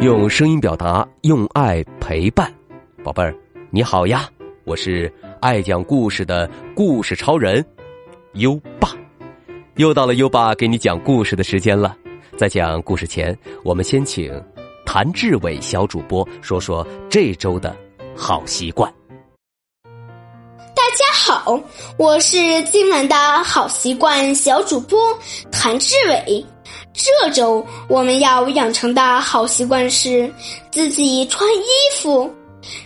用声音表达，用爱陪伴，宝贝儿，你好呀！我是爱讲故事的故事超人优爸，又到了优爸给你讲故事的时间了。在讲故事前，我们先请谭志伟小主播说说这周的好习惯。大家好，我是今晚的好习惯小主播谭志伟。这周我们要养成的好习惯是自己穿衣服。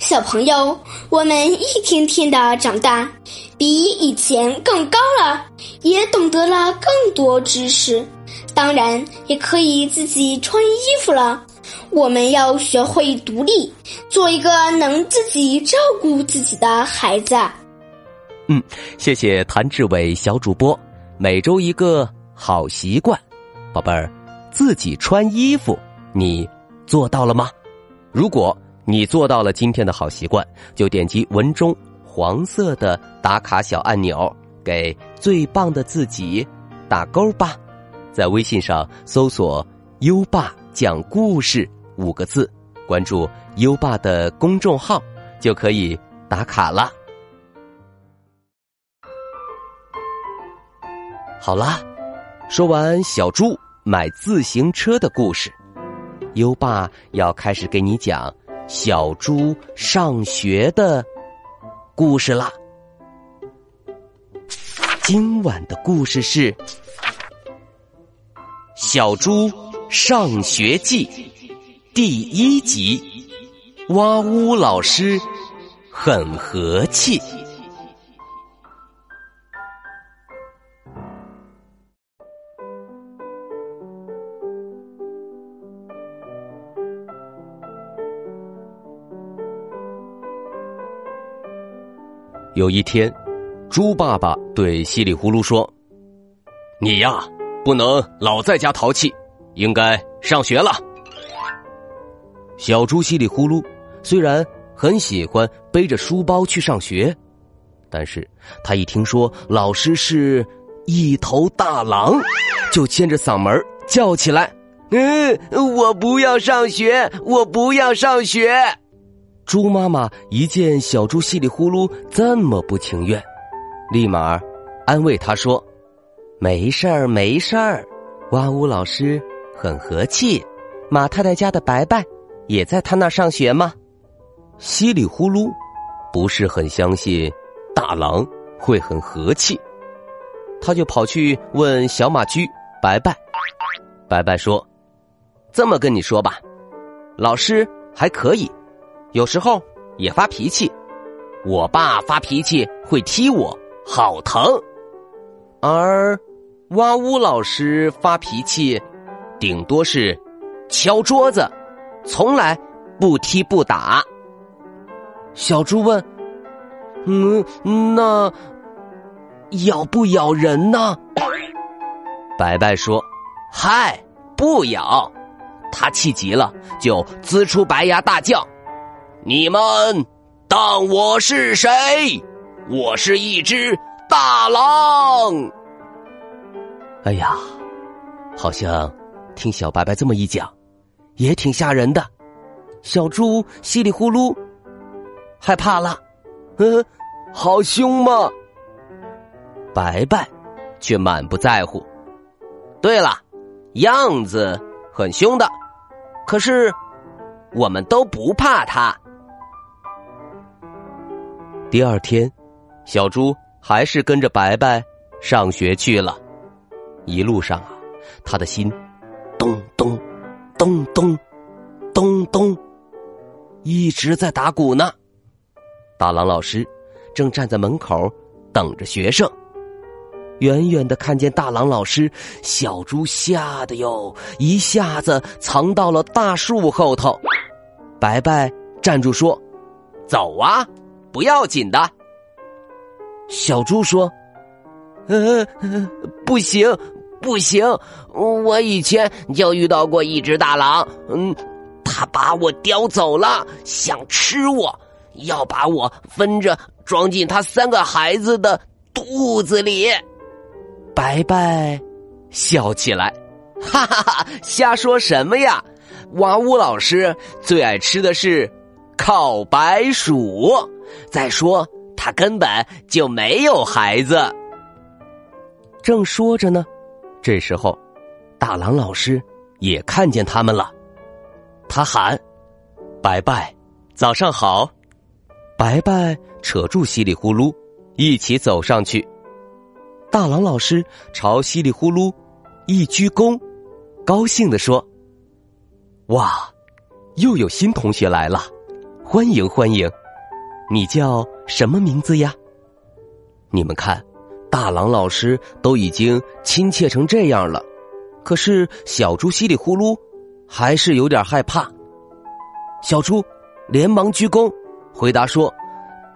小朋友，我们一天天的长大，比以前更高了，也懂得了更多知识，当然也可以自己穿衣服了。我们要学会独立，做一个能自己照顾自己的孩子。嗯，谢谢谭志伟小主播，每周一个好习惯，宝贝儿，自己穿衣服，你做到了吗？如果你做到了今天的好习惯，就点击文中黄色的打卡小按钮，给最棒的自己打勾吧。在微信上搜索“优爸讲故事”五个字，关注优爸的公众号，就可以打卡了。好啦，说完小猪买自行车的故事，优爸要开始给你讲小猪上学的故事啦。今晚的故事是《小猪上学记》第一集。哇呜老师很和气。有一天，猪爸爸对稀里呼噜说：“你呀，不能老在家淘气，应该上学了。”小猪稀里呼噜虽然很喜欢背着书包去上学，但是他一听说老师是一头大狼，就牵着嗓门叫起来：“嗯，我不要上学，我不要上学！”猪妈妈一见小猪稀里呼噜这么不情愿，立马安慰他说：“没事儿，没事儿，哇呜老师很和气，马太太家的白白也在他那儿上学吗？”稀里呼噜不是很相信大狼会很和气，他就跑去问小马驹白白。白白说：“这么跟你说吧，老师还可以。”有时候也发脾气，我爸发脾气会踢我，好疼。而哇呜老师发脾气，顶多是敲桌子，从来不踢不打。小猪问：“嗯，那咬不咬人呢？”白白说：“嗨，不咬。他气急了，就呲出白牙大叫。”你们当我是谁？我是一只大狼。哎呀，好像听小白白这么一讲，也挺吓人的。小猪稀里呼噜害怕了，嗯，好凶吗？白白却满不在乎。对了，样子很凶的，可是我们都不怕他。第二天，小猪还是跟着白白上学去了。一路上啊，他的心咚咚咚咚咚咚一直在打鼓呢。大狼老师正站在门口等着学生。远远的看见大狼老师，小猪吓得哟，一下子藏到了大树后头。白白站住说：“走啊！”不要紧的，小猪说：“呃，不行，不行，我以前就遇到过一只大狼，嗯，他把我叼走了，想吃我，要把我分着装进他三个孩子的肚子里。”白白笑起来，哈哈哈！瞎说什么呀？哇呜老师最爱吃的是烤白薯。再说，他根本就没有孩子。”正说着呢，这时候，大狼老师也看见他们了，他喊：“白白，早上好！”白白扯住稀里呼噜，一起走上去。大狼老师朝稀里呼噜一鞠躬，高兴的说：“哇，又有新同学来了，欢迎欢迎！你叫什么名字呀？”你们看，大狼老师都已经亲切成这样了，可是小猪稀里呼噜还是有点害怕。小猪连忙鞠躬。回答说：“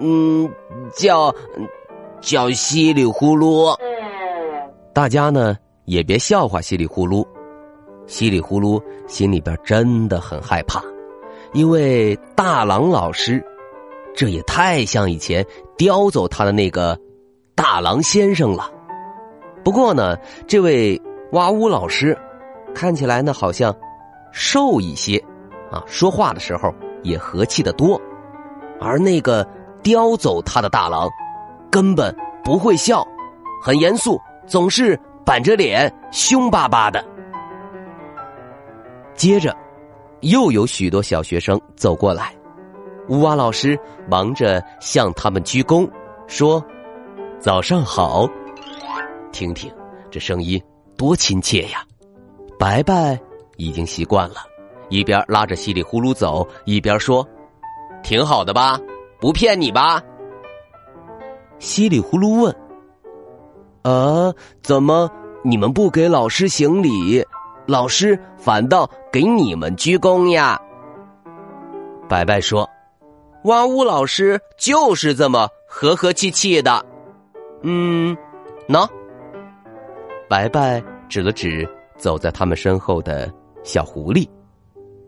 嗯，叫叫稀里呼噜。大家呢也别笑话稀里呼噜。稀里呼噜心里边真的很害怕，因为大狼老师，这也太像以前叼走他的那个大狼先生了。不过呢，这位哇呜老师看起来呢好像瘦一些啊，说话的时候也和气的多。”而那个叼走他的大狼，根本不会笑，很严肃，总是板着脸，凶巴巴的。接着，又有许多小学生走过来，乌蛙老师忙着向他们鞠躬，说：“早上好。”听听这声音多亲切呀！白白已经习惯了，一边拉着稀里呼噜走，一边说。挺好的吧，不骗你吧？稀里呼噜问：“啊，怎么你们不给老师行礼，老师反倒给你们鞠躬呀？”白白说：“哇呜老师就是这么和和气气的。”嗯，喏，白白指了指走在他们身后的小狐狸，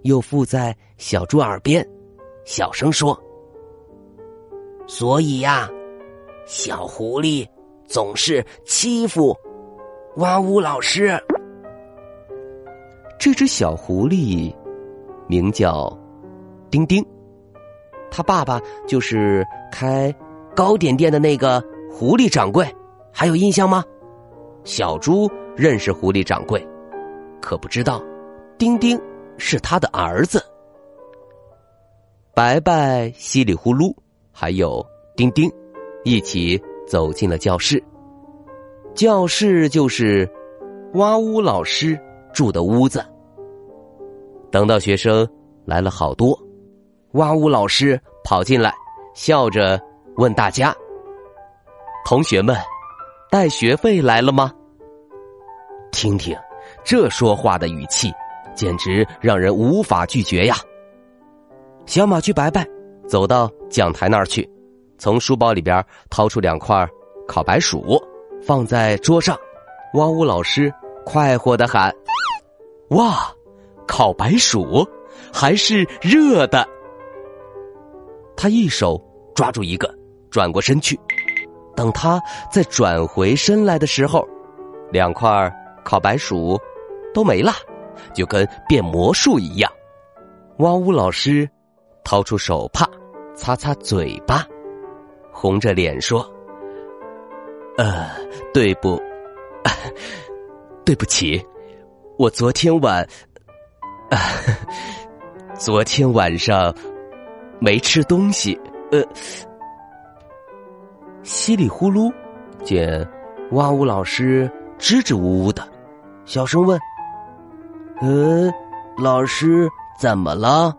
又附在小猪耳边。小声说：“所以呀，小狐狸总是欺负哇呜老师。这只小狐狸名叫丁丁，他爸爸就是开糕点店的那个狐狸掌柜，还有印象吗？小猪认识狐狸掌柜，可不知道丁丁是他的儿子。”白白、稀里呼噜，还有丁丁，一起走进了教室。教室就是哇呜老师住的屋子。等到学生来了好多，哇呜老师跑进来，笑着问大家：“同学们，带学费来了吗？”听听这说话的语气，简直让人无法拒绝呀！小马驹白白走到讲台那儿去，从书包里边掏出两块烤白薯，放在桌上。哇呜老师快活的喊：“哇，烤白薯还是热的！”他一手抓住一个，转过身去。等他再转回身来的时候，两块烤白薯都没了，就跟变魔术一样。哇呜老师。掏出手帕，擦擦嘴巴，红着脸说：“呃，对不，对不起，我昨天晚，昨天晚上没吃东西。”呃，稀里呼噜，见哇呜老师支支吾吾的，小声问：“呃，老师怎么了？”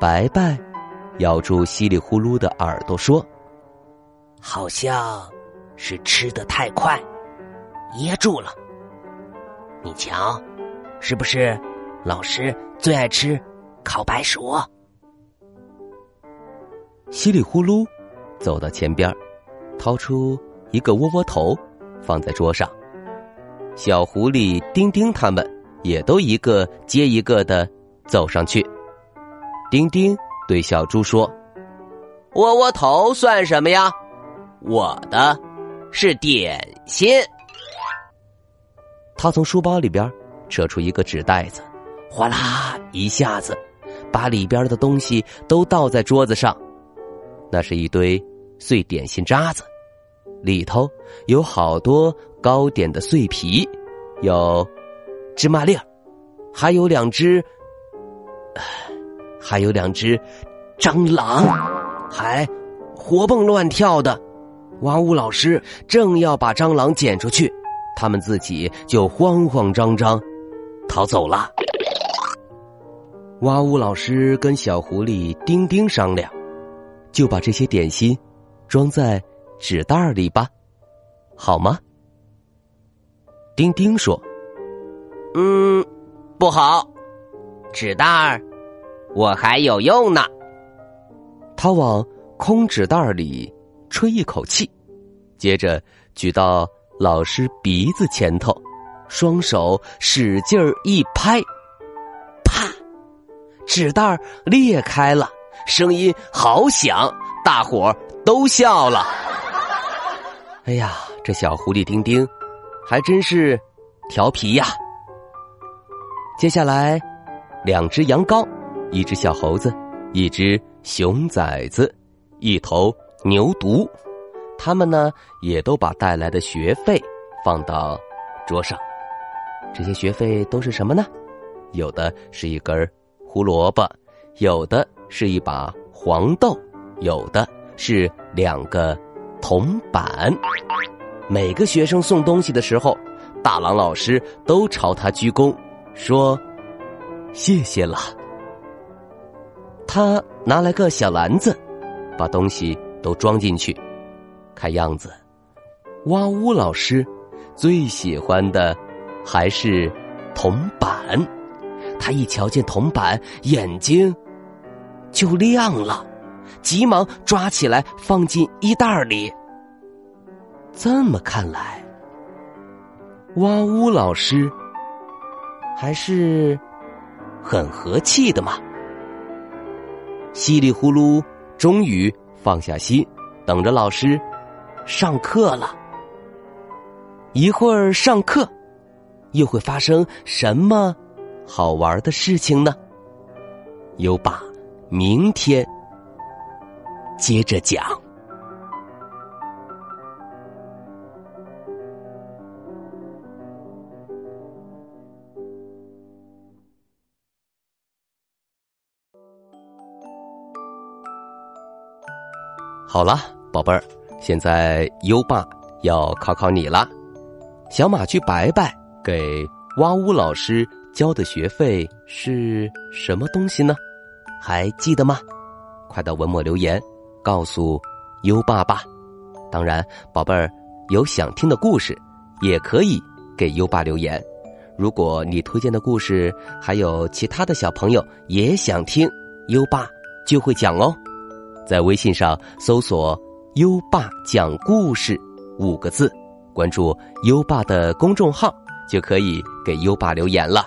白白咬住稀里呼噜的耳朵说：“好像是吃的太快，噎住了。你瞧，是不是老师最爱吃烤白薯？”稀里呼噜走到前边，掏出一个窝窝头，放在桌上。小狐狸丁丁他们也都一个接一个的走上去。丁丁对小猪说：“窝窝头算什么呀？我的是点心。”他从书包里边扯出一个纸袋子，哗啦一下子，把里边的东西都倒在桌子上。那是一堆碎点心渣子，里头有好多糕点的碎皮，有芝麻粒儿，还有两只，还有两只蟑螂，还活蹦乱跳的。哇呜老师正要把蟑螂捡出去，他们自己就慌慌张张逃走了。哇呜老师跟小狐狸丁丁商量，就把这些点心装在纸袋里吧，好吗？丁丁说：“嗯，不好，纸袋儿我还有用呢。”他往空纸袋里。吹一口气，接着举到老师鼻子前头，双手使劲儿一拍，啪！纸袋裂开了，声音好响，大伙儿都笑了。哎呀，这小狐狸丁丁还真是调皮呀！接下来，两只羊羔，一只小猴子，一只熊崽子，一头。牛犊，他们呢也都把带来的学费放到桌上。这些学费都是什么呢？有的是一根胡萝卜，有的是一把黄豆，有的是两个铜板。每个学生送东西的时候，大郎老师都朝他鞠躬，说：“谢谢了。”他拿来个小篮子，把东西。都装进去，看样子，哇呜老师最喜欢的还是铜板。他一瞧见铜板，眼睛就亮了，急忙抓起来放进衣袋里。这么看来，哇呜老师还是很和气的嘛。稀里呼噜，终于。放下心，等着老师上课了。一会儿上课，又会发生什么好玩的事情呢？有把，明天接着讲。好了，宝贝儿，现在优爸要考考你了。小马驹白白给哇呜老师交的学费是什么东西呢？还记得吗？快到文末留言告诉优爸吧。当然，宝贝儿有想听的故事，也可以给优爸留言。如果你推荐的故事还有其他的小朋友也想听，优爸就会讲哦。在微信上搜索“优爸讲故事”五个字，关注优爸的公众号，就可以给优爸留言了。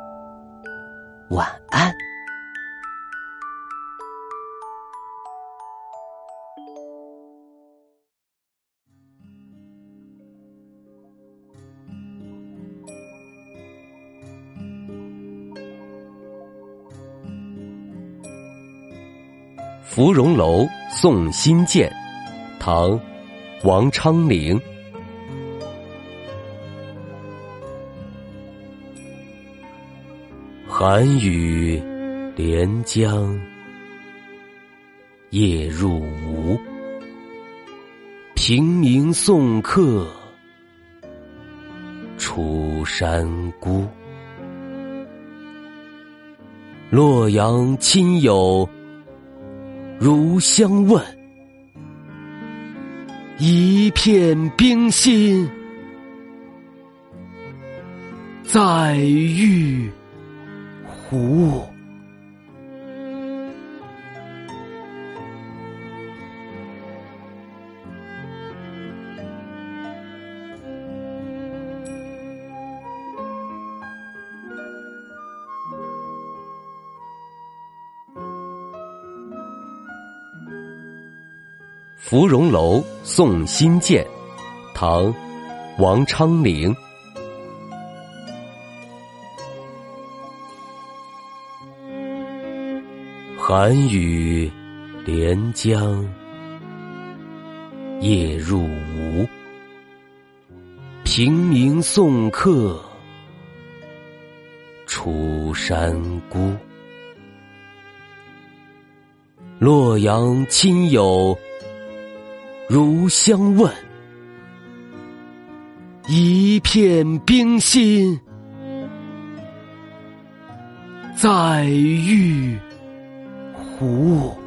晚安。芙蓉楼送辛渐，唐·王昌龄。寒雨连江夜入吴，平明送客楚山孤。洛阳亲友。如相问，一片冰心在玉玉壶。芙蓉楼送辛渐，唐·王昌龄。寒雨连江夜入吴，平明送客楚山孤。洛阳亲友。如相问，一片冰心在玉不。